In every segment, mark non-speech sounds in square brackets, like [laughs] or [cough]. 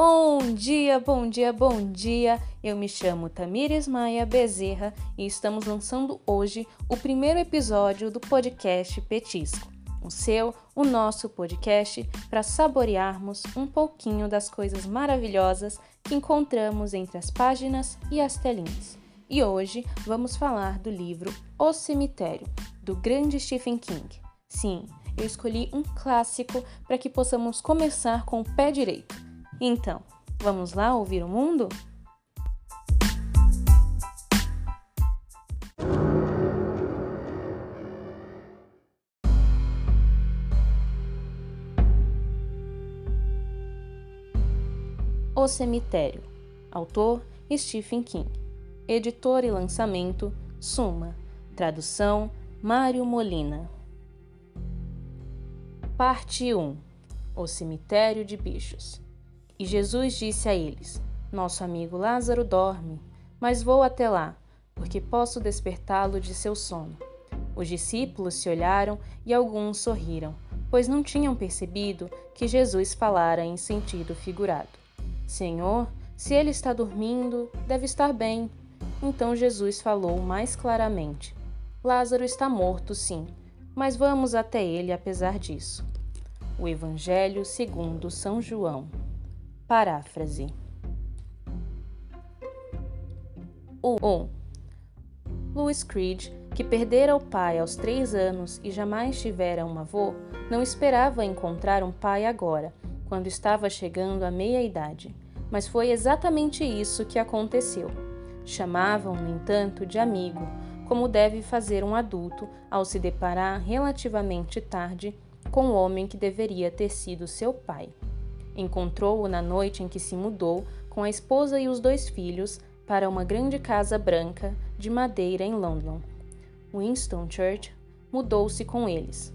Bom dia, bom dia, bom dia! Eu me chamo Tamires Maia Bezerra e estamos lançando hoje o primeiro episódio do podcast Petisco. O seu, o nosso podcast para saborearmos um pouquinho das coisas maravilhosas que encontramos entre as páginas e as telinhas. E hoje vamos falar do livro O Cemitério, do grande Stephen King. Sim, eu escolhi um clássico para que possamos começar com o pé direito então, vamos lá ouvir o mundo? O Cemitério. Autor Stephen King. Editor e lançamento Suma. Tradução Mário Molina. Parte 1. O Cemitério de Bichos. E Jesus disse a eles: Nosso amigo Lázaro dorme, mas vou até lá, porque posso despertá-lo de seu sono. Os discípulos se olharam e alguns sorriram, pois não tinham percebido que Jesus falara em sentido figurado. Senhor, se ele está dormindo, deve estar bem. Então Jesus falou mais claramente: Lázaro está morto, sim, mas vamos até ele apesar disso. O Evangelho segundo São João. Paráfrase. 1. Louis Creed, que perdera o pai aos três anos e jamais tivera um avô, não esperava encontrar um pai agora, quando estava chegando à meia-idade. Mas foi exatamente isso que aconteceu. Chamavam, no entanto, de amigo, como deve fazer um adulto ao se deparar relativamente tarde com o homem que deveria ter sido seu pai. Encontrou-o na noite em que se mudou com a esposa e os dois filhos para uma grande casa branca de madeira em London. Winston Church mudou-se com eles.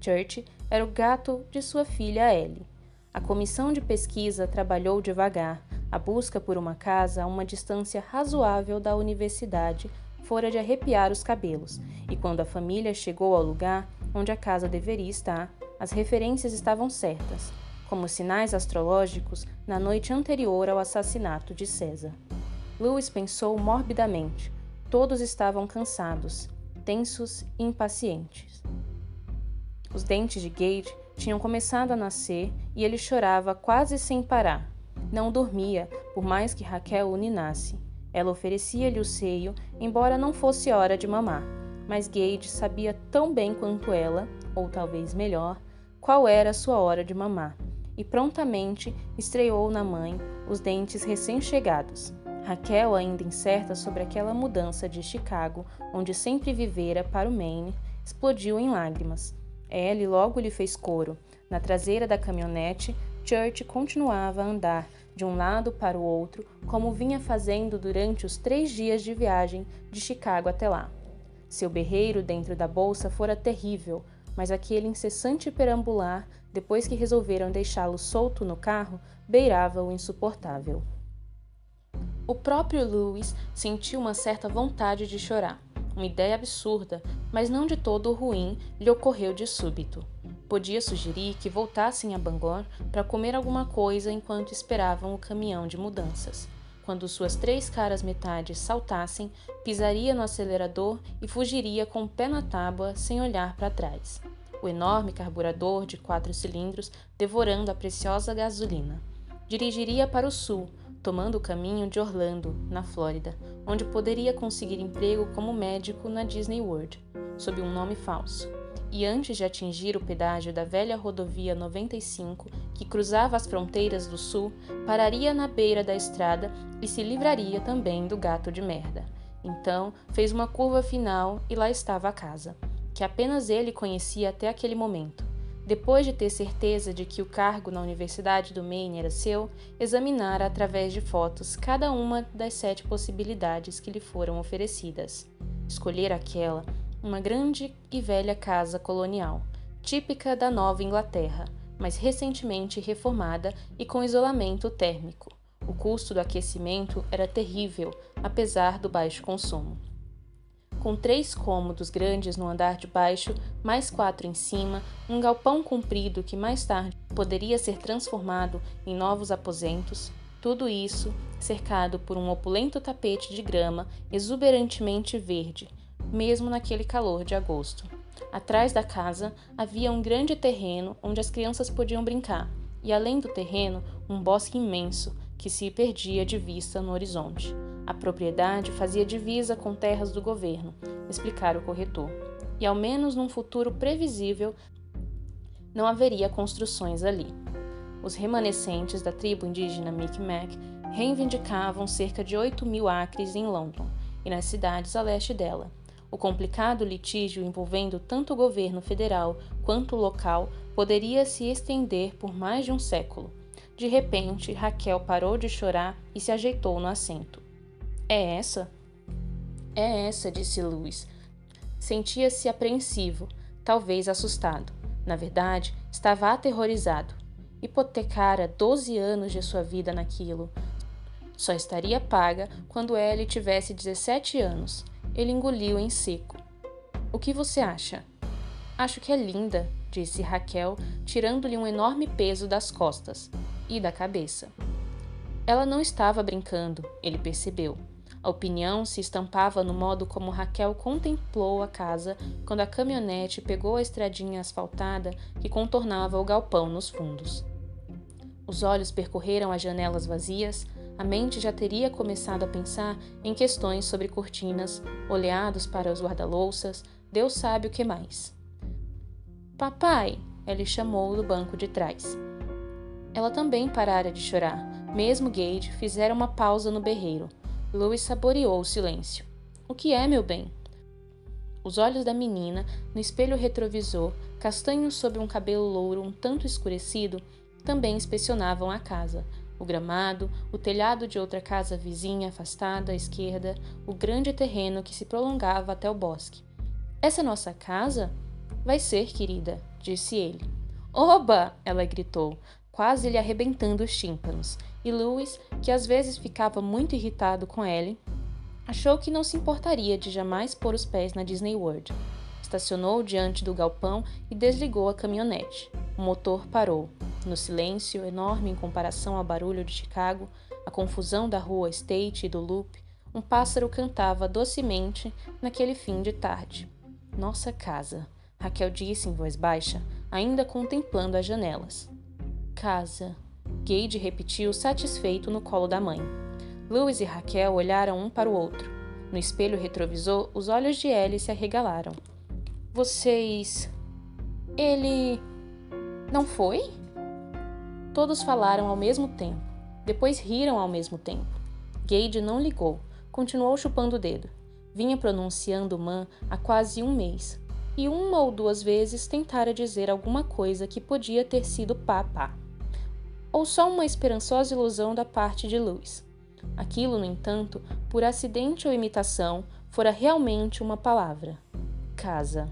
Church era o gato de sua filha Ellie. A comissão de pesquisa trabalhou devagar. A busca por uma casa a uma distância razoável da universidade fora de arrepiar os cabelos, e quando a família chegou ao lugar onde a casa deveria estar, as referências estavam certas como sinais astrológicos na noite anterior ao assassinato de César. Lewis pensou morbidamente. Todos estavam cansados, tensos e impacientes. Os dentes de Gage tinham começado a nascer e ele chorava quase sem parar. Não dormia, por mais que Raquel o ninasse. Ela oferecia-lhe o seio, embora não fosse hora de mamar, mas Gage sabia tão bem quanto ela, ou talvez melhor, qual era a sua hora de mamar e prontamente estreou na mãe os dentes recém-chegados. Raquel, ainda incerta sobre aquela mudança de Chicago, onde sempre vivera, para o Maine, explodiu em lágrimas. Ellie logo lhe fez coro. Na traseira da caminhonete, Church continuava a andar de um lado para o outro, como vinha fazendo durante os três dias de viagem de Chicago até lá. Seu berreiro dentro da bolsa fora terrível, mas aquele incessante perambular, depois que resolveram deixá-lo solto no carro, beirava o insuportável. O próprio Louis sentiu uma certa vontade de chorar. Uma ideia absurda, mas não de todo ruim, lhe ocorreu de súbito. Podia sugerir que voltassem a Bangor para comer alguma coisa enquanto esperavam o caminhão de mudanças. Quando suas três caras metades saltassem, pisaria no acelerador e fugiria com o pé na tábua sem olhar para trás. O enorme carburador de quatro cilindros devorando a preciosa gasolina. Dirigiria para o sul, tomando o caminho de Orlando, na Flórida, onde poderia conseguir emprego como médico na Disney World, sob um nome falso e antes de atingir o pedágio da velha rodovia 95, que cruzava as fronteiras do sul, pararia na beira da estrada e se livraria também do gato de merda. Então, fez uma curva final e lá estava a casa, que apenas ele conhecia até aquele momento. Depois de ter certeza de que o cargo na Universidade do Maine era seu, examinara através de fotos cada uma das sete possibilidades que lhe foram oferecidas. Escolher aquela uma grande e velha casa colonial, típica da Nova Inglaterra, mas recentemente reformada e com isolamento térmico. O custo do aquecimento era terrível, apesar do baixo consumo. Com três cômodos grandes no andar de baixo, mais quatro em cima, um galpão comprido que mais tarde poderia ser transformado em novos aposentos, tudo isso cercado por um opulento tapete de grama exuberantemente verde, mesmo naquele calor de agosto. Atrás da casa havia um grande terreno onde as crianças podiam brincar, e além do terreno, um bosque imenso que se perdia de vista no horizonte. A propriedade fazia divisa com terras do governo, explicara o corretor, e ao menos num futuro previsível não haveria construções ali. Os remanescentes da tribo indígena Micmac reivindicavam cerca de 8 mil acres em London e nas cidades a leste dela. O complicado litígio envolvendo tanto o governo federal quanto o local poderia se estender por mais de um século. De repente, Raquel parou de chorar e se ajeitou no assento. É essa? É essa, disse Louis. Sentia-se apreensivo, talvez assustado. Na verdade, estava aterrorizado. Hipotecara 12 anos de sua vida naquilo. Só estaria paga quando Ellie tivesse 17 anos. Ele engoliu em seco. O que você acha? Acho que é linda, disse Raquel, tirando-lhe um enorme peso das costas e da cabeça. Ela não estava brincando, ele percebeu. A opinião se estampava no modo como Raquel contemplou a casa quando a caminhonete pegou a estradinha asfaltada que contornava o galpão nos fundos. Os olhos percorreram as janelas vazias, a mente já teria começado a pensar em questões sobre cortinas, olhados para os guarda-louças, Deus sabe o que mais. Papai! Ele chamou do banco de trás. Ela também parara de chorar. Mesmo Gage fizera uma pausa no berreiro. Louis saboreou o silêncio. O que é, meu bem? Os olhos da menina, no espelho retrovisor, castanhos sob um cabelo louro um tanto escurecido, também inspecionavam a casa. O gramado, o telhado de outra casa vizinha afastada à esquerda, o grande terreno que se prolongava até o bosque. Essa nossa casa? Vai ser, querida, disse ele. Oba! ela gritou, quase lhe arrebentando os tímpanos, e Louis, que às vezes ficava muito irritado com Ellie, achou que não se importaria de jamais pôr os pés na Disney World. Estacionou diante do galpão e desligou a caminhonete. O motor parou. No silêncio, enorme em comparação ao barulho de Chicago, a confusão da rua State e do Loop, um pássaro cantava docemente naquele fim de tarde. Nossa casa, Raquel disse em voz baixa, ainda contemplando as janelas. Casa. Gage repetiu satisfeito no colo da mãe. Louis e Raquel olharam um para o outro. No espelho retrovisor, os olhos de Ellie se arregalaram. Vocês. Ele. Não foi? Todos falaram ao mesmo tempo. Depois riram ao mesmo tempo. Gage não ligou. Continuou chupando o dedo. Vinha pronunciando man há quase um mês. E uma ou duas vezes tentara dizer alguma coisa que podia ter sido papá ou só uma esperançosa ilusão da parte de Lewis. Aquilo, no entanto, por acidente ou imitação, fora realmente uma palavra: casa.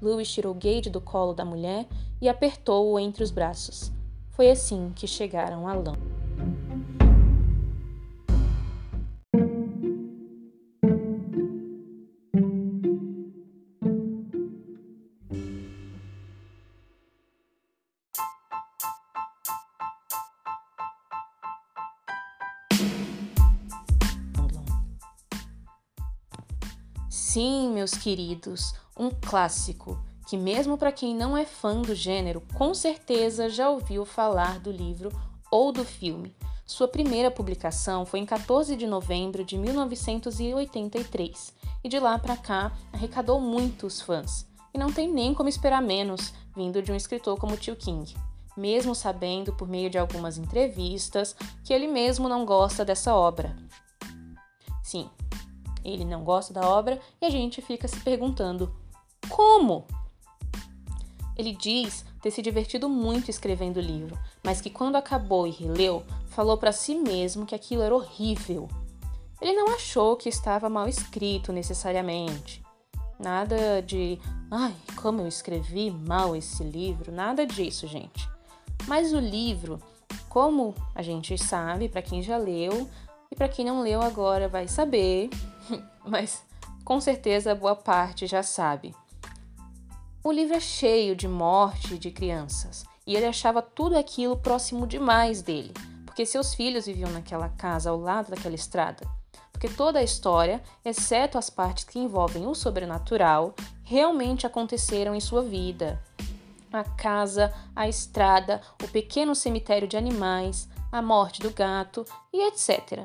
Lewis tirou Gage do colo da mulher e apertou-o entre os braços. Foi assim que chegaram a lã. Sim, meus queridos, um clássico que, mesmo para quem não é fã do gênero, com certeza já ouviu falar do livro ou do filme. Sua primeira publicação foi em 14 de novembro de 1983 e de lá para cá arrecadou muitos fãs. E não tem nem como esperar menos vindo de um escritor como Tio King, mesmo sabendo por meio de algumas entrevistas que ele mesmo não gosta dessa obra. Sim, ele não gosta da obra e a gente fica se perguntando: como? Ele diz ter se divertido muito escrevendo o livro, mas que quando acabou e releu, falou para si mesmo que aquilo era horrível. Ele não achou que estava mal escrito necessariamente. Nada de, ai, como eu escrevi mal esse livro, nada disso, gente. Mas o livro, como a gente sabe, para quem já leu, e para quem não leu agora vai saber, [laughs] mas com certeza boa parte já sabe. O livro é cheio de morte de crianças e ele achava tudo aquilo próximo demais dele, porque seus filhos viviam naquela casa ao lado daquela estrada. Porque toda a história, exceto as partes que envolvem o sobrenatural, realmente aconteceram em sua vida. A casa, a estrada, o pequeno cemitério de animais, a morte do gato e etc.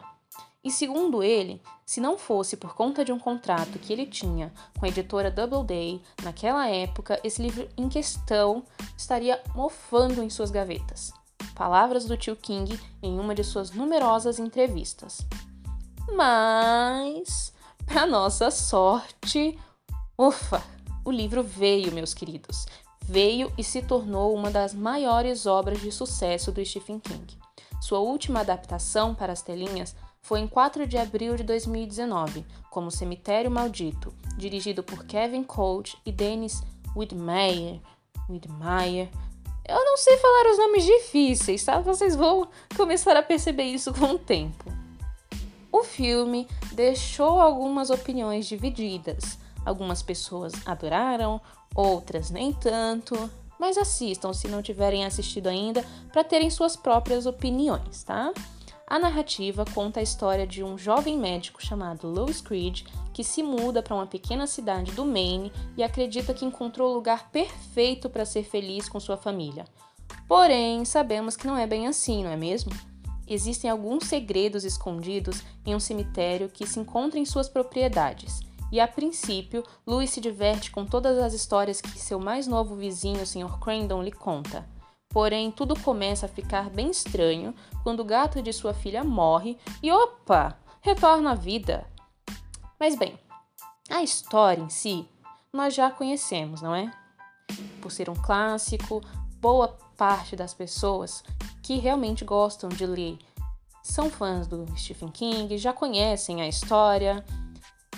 E segundo ele, se não fosse por conta de um contrato que ele tinha com a editora Doubleday, naquela época, esse livro em questão estaria mofando em suas gavetas. Palavras do tio King em uma de suas numerosas entrevistas. Mas, para nossa sorte, ufa, o livro veio, meus queridos. Veio e se tornou uma das maiores obras de sucesso do Stephen King. Sua última adaptação para as telinhas foi em 4 de abril de 2019, como Cemitério Maldito, dirigido por Kevin Coach e Dennis Widmeyer. Widmeyer. Eu não sei falar os nomes difíceis, tá? Vocês vão começar a perceber isso com o tempo. O filme deixou algumas opiniões divididas. Algumas pessoas adoraram, outras nem tanto. Mas assistam se não tiverem assistido ainda para terem suas próprias opiniões, tá? A narrativa conta a história de um jovem médico chamado Louis Creed que se muda para uma pequena cidade do Maine e acredita que encontrou o lugar perfeito para ser feliz com sua família. Porém, sabemos que não é bem assim, não é mesmo? Existem alguns segredos escondidos em um cemitério que se encontra em suas propriedades. E a princípio, Louis se diverte com todas as histórias que seu mais novo vizinho, Sr. Crandon, lhe conta. Porém, tudo começa a ficar bem estranho quando o gato de sua filha morre e opa, retorna à vida. Mas bem, a história em si nós já conhecemos, não é? Por ser um clássico, boa parte das pessoas que realmente gostam de ler são fãs do Stephen King, já conhecem a história.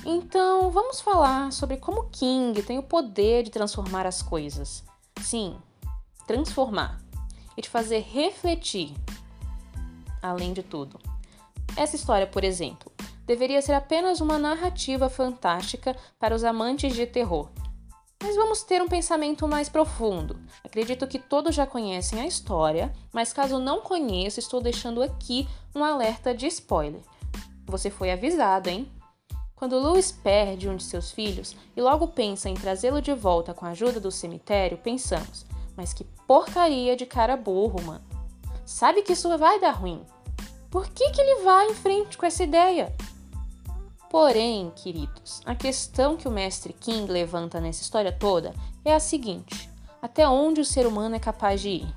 Então, vamos falar sobre como King tem o poder de transformar as coisas. Sim, transformar e te fazer refletir, além de tudo. Essa história, por exemplo, deveria ser apenas uma narrativa fantástica para os amantes de terror. Mas vamos ter um pensamento mais profundo. Acredito que todos já conhecem a história, mas caso não conheça, estou deixando aqui um alerta de spoiler. Você foi avisado, hein? Quando Louis perde um de seus filhos e logo pensa em trazê-lo de volta com a ajuda do cemitério, pensamos: mas que porcaria de cara burro, mano. Sabe que isso vai dar ruim. Por que, que ele vai em frente com essa ideia? Porém, queridos, a questão que o mestre King levanta nessa história toda é a seguinte: até onde o ser humano é capaz de ir?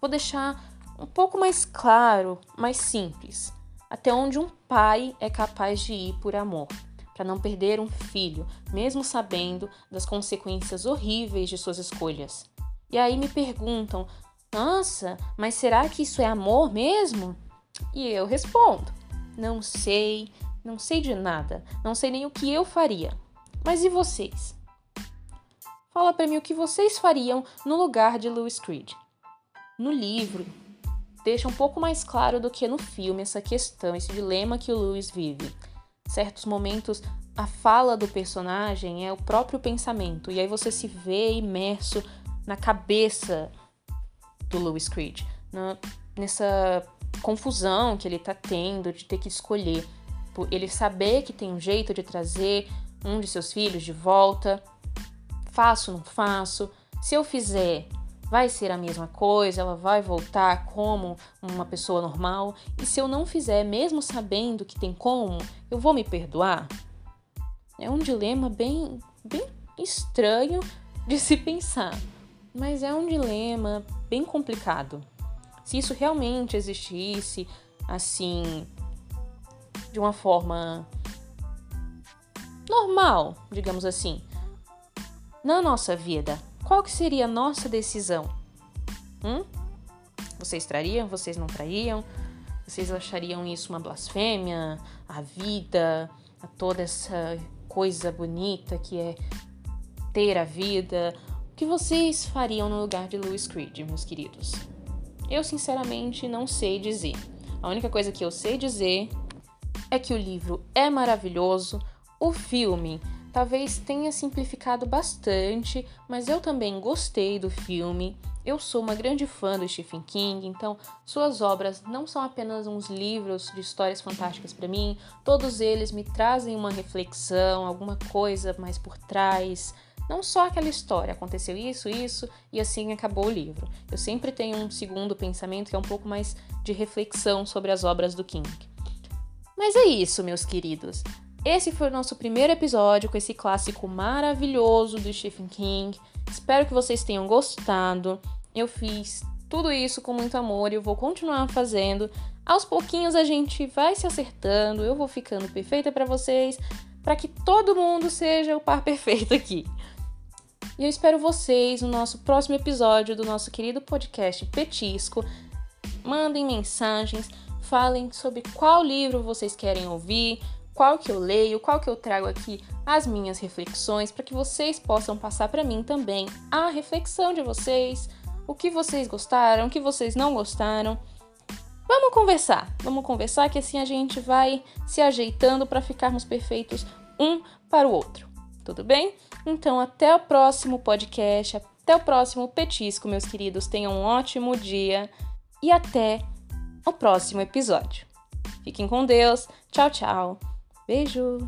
Vou deixar um pouco mais claro, mais simples. Até onde um pai é capaz de ir por amor para não perder um filho, mesmo sabendo das consequências horríveis de suas escolhas. E aí me perguntam: nossa, mas será que isso é amor mesmo? E eu respondo: não sei, não sei de nada, não sei nem o que eu faria. Mas e vocês? Fala para mim o que vocês fariam no lugar de Louis Creed. No livro, deixa um pouco mais claro do que no filme essa questão, esse dilema que o Louis vive certos momentos a fala do personagem é o próprio pensamento. E aí você se vê imerso na cabeça do Lewis Creed, na, nessa confusão que ele tá tendo de ter que escolher, ele saber que tem um jeito de trazer um de seus filhos de volta, faço, não faço, se eu fizer, vai ser a mesma coisa, ela vai voltar como uma pessoa normal, e se eu não fizer, mesmo sabendo que tem como, eu vou me perdoar? É um dilema bem, bem estranho de se pensar, mas é um dilema bem complicado. Se isso realmente existisse, assim, de uma forma normal, digamos assim, na nossa vida, qual que seria a nossa decisão? Hum? Vocês trariam? Vocês não trariam? Vocês achariam isso uma blasfêmia? A vida, a toda essa coisa bonita que é ter a vida? O que vocês fariam no lugar de Louis Creed, meus queridos? Eu sinceramente não sei dizer. A única coisa que eu sei dizer é que o livro é maravilhoso, O filme talvez tenha simplificado bastante, mas eu também gostei do filme. Eu sou uma grande fã do Stephen King, então suas obras não são apenas uns livros de histórias fantásticas para mim, todos eles me trazem uma reflexão, alguma coisa mais por trás. Não só aquela história, aconteceu isso, isso e assim acabou o livro. Eu sempre tenho um segundo pensamento que é um pouco mais de reflexão sobre as obras do King. Mas é isso, meus queridos. Esse foi o nosso primeiro episódio com esse clássico maravilhoso do Stephen King. Espero que vocês tenham gostado. Eu fiz tudo isso com muito amor e eu vou continuar fazendo. Aos pouquinhos a gente vai se acertando, eu vou ficando perfeita para vocês, para que todo mundo seja o par [laughs] perfeito aqui. E eu espero vocês no nosso próximo episódio do nosso querido podcast Petisco. Mandem mensagens, falem sobre qual livro vocês querem ouvir, qual que eu leio, qual que eu trago aqui as minhas reflexões, para que vocês possam passar para mim também a reflexão de vocês o que vocês gostaram, o que vocês não gostaram. Vamos conversar, vamos conversar que assim a gente vai se ajeitando para ficarmos perfeitos um para o outro. Tudo bem? Então até o próximo podcast, até o próximo petisco, meus queridos. Tenham um ótimo dia e até o próximo episódio. Fiquem com Deus. Tchau, tchau. Beijo.